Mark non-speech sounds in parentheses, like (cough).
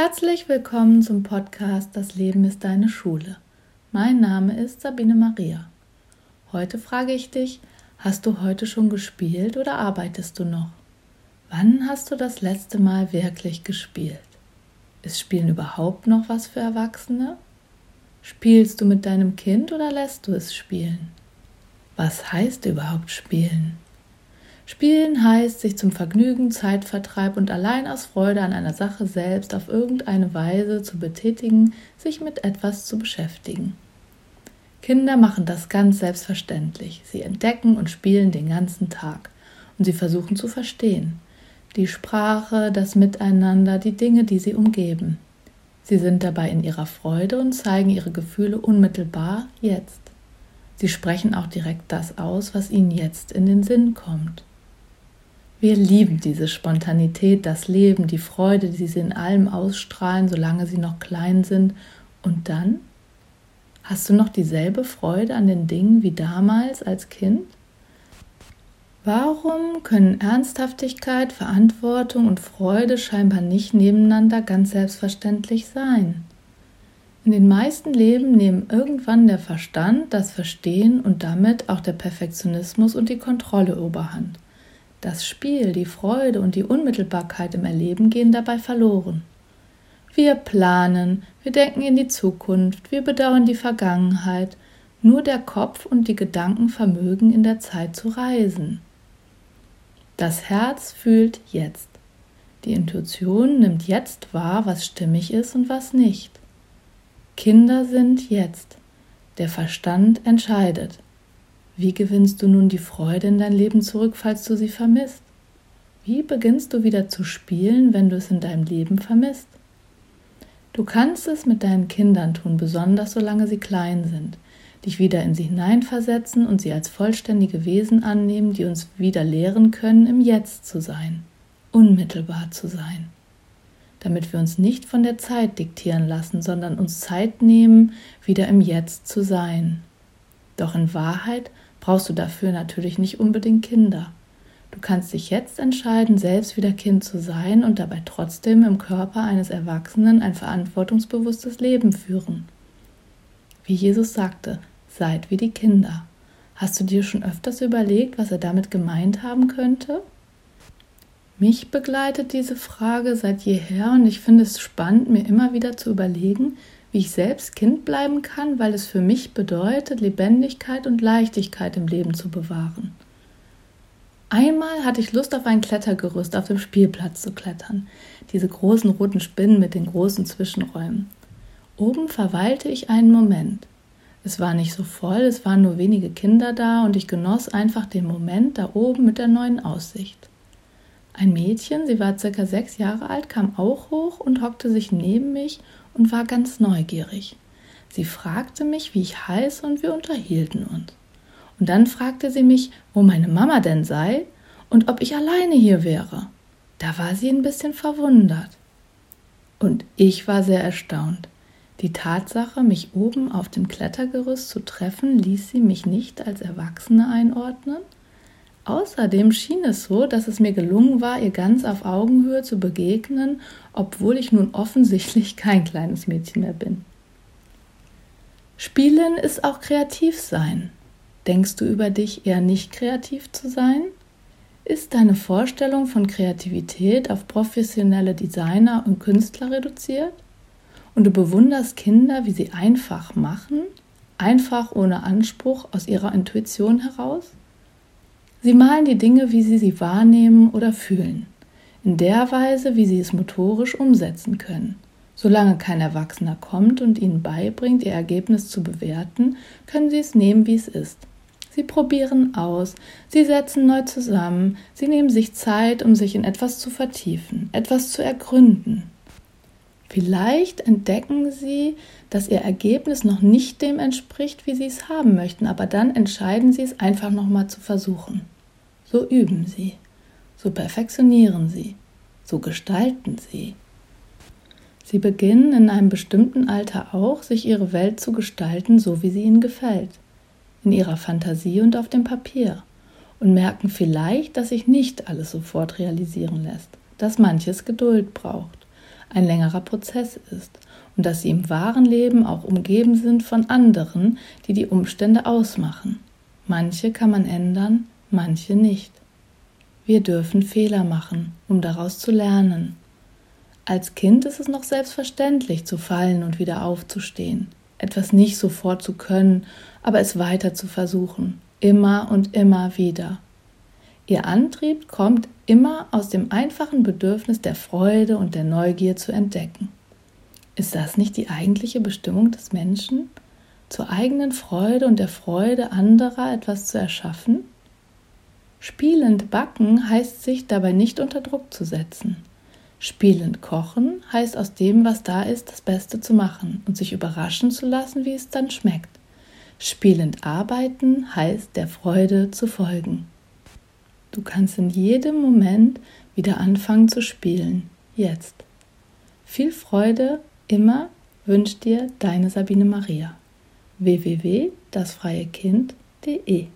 Herzlich willkommen zum Podcast Das Leben ist deine Schule. Mein Name ist Sabine Maria. Heute frage ich dich, hast du heute schon gespielt oder arbeitest du noch? Wann hast du das letzte Mal wirklich gespielt? Ist Spielen überhaupt noch was für Erwachsene? Spielst du mit deinem Kind oder lässt du es spielen? Was heißt überhaupt spielen? Spielen heißt, sich zum Vergnügen, Zeitvertreib und allein aus Freude an einer Sache selbst auf irgendeine Weise zu betätigen, sich mit etwas zu beschäftigen. Kinder machen das ganz selbstverständlich. Sie entdecken und spielen den ganzen Tag und sie versuchen zu verstehen. Die Sprache, das Miteinander, die Dinge, die sie umgeben. Sie sind dabei in ihrer Freude und zeigen ihre Gefühle unmittelbar jetzt. Sie sprechen auch direkt das aus, was ihnen jetzt in den Sinn kommt. Wir lieben diese Spontanität, das Leben, die Freude, die sie in allem ausstrahlen, solange sie noch klein sind. Und dann? Hast du noch dieselbe Freude an den Dingen wie damals als Kind? Warum können Ernsthaftigkeit, Verantwortung und Freude scheinbar nicht nebeneinander ganz selbstverständlich sein? In den meisten Leben nehmen irgendwann der Verstand, das Verstehen und damit auch der Perfektionismus und die Kontrolle überhand. Das Spiel, die Freude und die Unmittelbarkeit im Erleben gehen dabei verloren. Wir planen, wir denken in die Zukunft, wir bedauern die Vergangenheit, nur der Kopf und die Gedanken vermögen in der Zeit zu reisen. Das Herz fühlt jetzt. Die Intuition nimmt jetzt wahr, was stimmig ist und was nicht. Kinder sind jetzt. Der Verstand entscheidet. Wie gewinnst du nun die Freude in dein Leben zurück, falls du sie vermisst? Wie beginnst du wieder zu spielen, wenn du es in deinem Leben vermisst? Du kannst es mit deinen Kindern tun, besonders solange sie klein sind, dich wieder in sie hineinversetzen und sie als vollständige Wesen annehmen, die uns wieder lehren können, im Jetzt zu sein, unmittelbar zu sein, damit wir uns nicht von der Zeit diktieren lassen, sondern uns Zeit nehmen, wieder im Jetzt zu sein. Doch in Wahrheit brauchst du dafür natürlich nicht unbedingt Kinder. Du kannst dich jetzt entscheiden, selbst wieder Kind zu sein und dabei trotzdem im Körper eines Erwachsenen ein verantwortungsbewusstes Leben führen. Wie Jesus sagte, seid wie die Kinder. Hast du dir schon öfters überlegt, was er damit gemeint haben könnte? Mich begleitet diese Frage seit jeher und ich finde es spannend, mir immer wieder zu überlegen, wie ich selbst Kind bleiben kann, weil es für mich bedeutet, Lebendigkeit und Leichtigkeit im Leben zu bewahren. Einmal hatte ich Lust auf ein Klettergerüst auf dem Spielplatz zu klettern, diese großen roten Spinnen mit den großen Zwischenräumen. Oben verweilte ich einen Moment. Es war nicht so voll, es waren nur wenige Kinder da und ich genoss einfach den Moment da oben mit der neuen Aussicht. Ein Mädchen, sie war circa sechs Jahre alt, kam auch hoch und hockte sich neben mich und war ganz neugierig. Sie fragte mich, wie ich heiße, und wir unterhielten uns. Und dann fragte sie mich, wo meine Mama denn sei und ob ich alleine hier wäre. Da war sie ein bisschen verwundert. Und ich war sehr erstaunt. Die Tatsache, mich oben auf dem Klettergerüst zu treffen, ließ sie mich nicht als Erwachsene einordnen. Außerdem schien es so, dass es mir gelungen war, ihr ganz auf Augenhöhe zu begegnen, obwohl ich nun offensichtlich (laughs) kein kleines Mädchen mehr bin. Spielen ist auch kreativ sein. Denkst du über dich eher nicht kreativ zu sein? Ist deine Vorstellung von Kreativität auf professionelle Designer und Künstler reduziert? Und du bewunderst Kinder, wie sie einfach machen, einfach ohne Anspruch aus ihrer Intuition heraus? Sie malen die Dinge, wie sie sie wahrnehmen oder fühlen, in der Weise, wie sie es motorisch umsetzen können. Solange kein Erwachsener kommt und ihnen beibringt, ihr Ergebnis zu bewerten, können sie es nehmen, wie es ist. Sie probieren aus, sie setzen neu zusammen, sie nehmen sich Zeit, um sich in etwas zu vertiefen, etwas zu ergründen. Vielleicht entdecken sie, dass ihr Ergebnis noch nicht dem entspricht, wie sie es haben möchten, aber dann entscheiden sie es einfach nochmal zu versuchen. So üben sie, so perfektionieren sie, so gestalten sie. Sie beginnen in einem bestimmten Alter auch, sich ihre Welt zu gestalten, so wie sie ihnen gefällt, in ihrer Fantasie und auf dem Papier, und merken vielleicht, dass sich nicht alles sofort realisieren lässt, dass manches Geduld braucht. Ein längerer Prozess ist. Und dass sie im wahren Leben auch umgeben sind von anderen, die die Umstände ausmachen. Manche kann man ändern, manche nicht. Wir dürfen Fehler machen, um daraus zu lernen. Als Kind ist es noch selbstverständlich zu fallen und wieder aufzustehen, etwas nicht sofort zu können, aber es weiter zu versuchen, immer und immer wieder. Ihr Antrieb kommt immer aus dem einfachen Bedürfnis der Freude und der Neugier zu entdecken. Ist das nicht die eigentliche Bestimmung des Menschen? Zur eigenen Freude und der Freude anderer etwas zu erschaffen? Spielend backen heißt sich dabei nicht unter Druck zu setzen. Spielend kochen heißt aus dem, was da ist, das Beste zu machen und sich überraschen zu lassen, wie es dann schmeckt. Spielend arbeiten heißt der Freude zu folgen. Du kannst in jedem Moment wieder anfangen zu spielen. Jetzt. Viel Freude immer wünscht dir deine Sabine Maria. www.dasfreiekind.de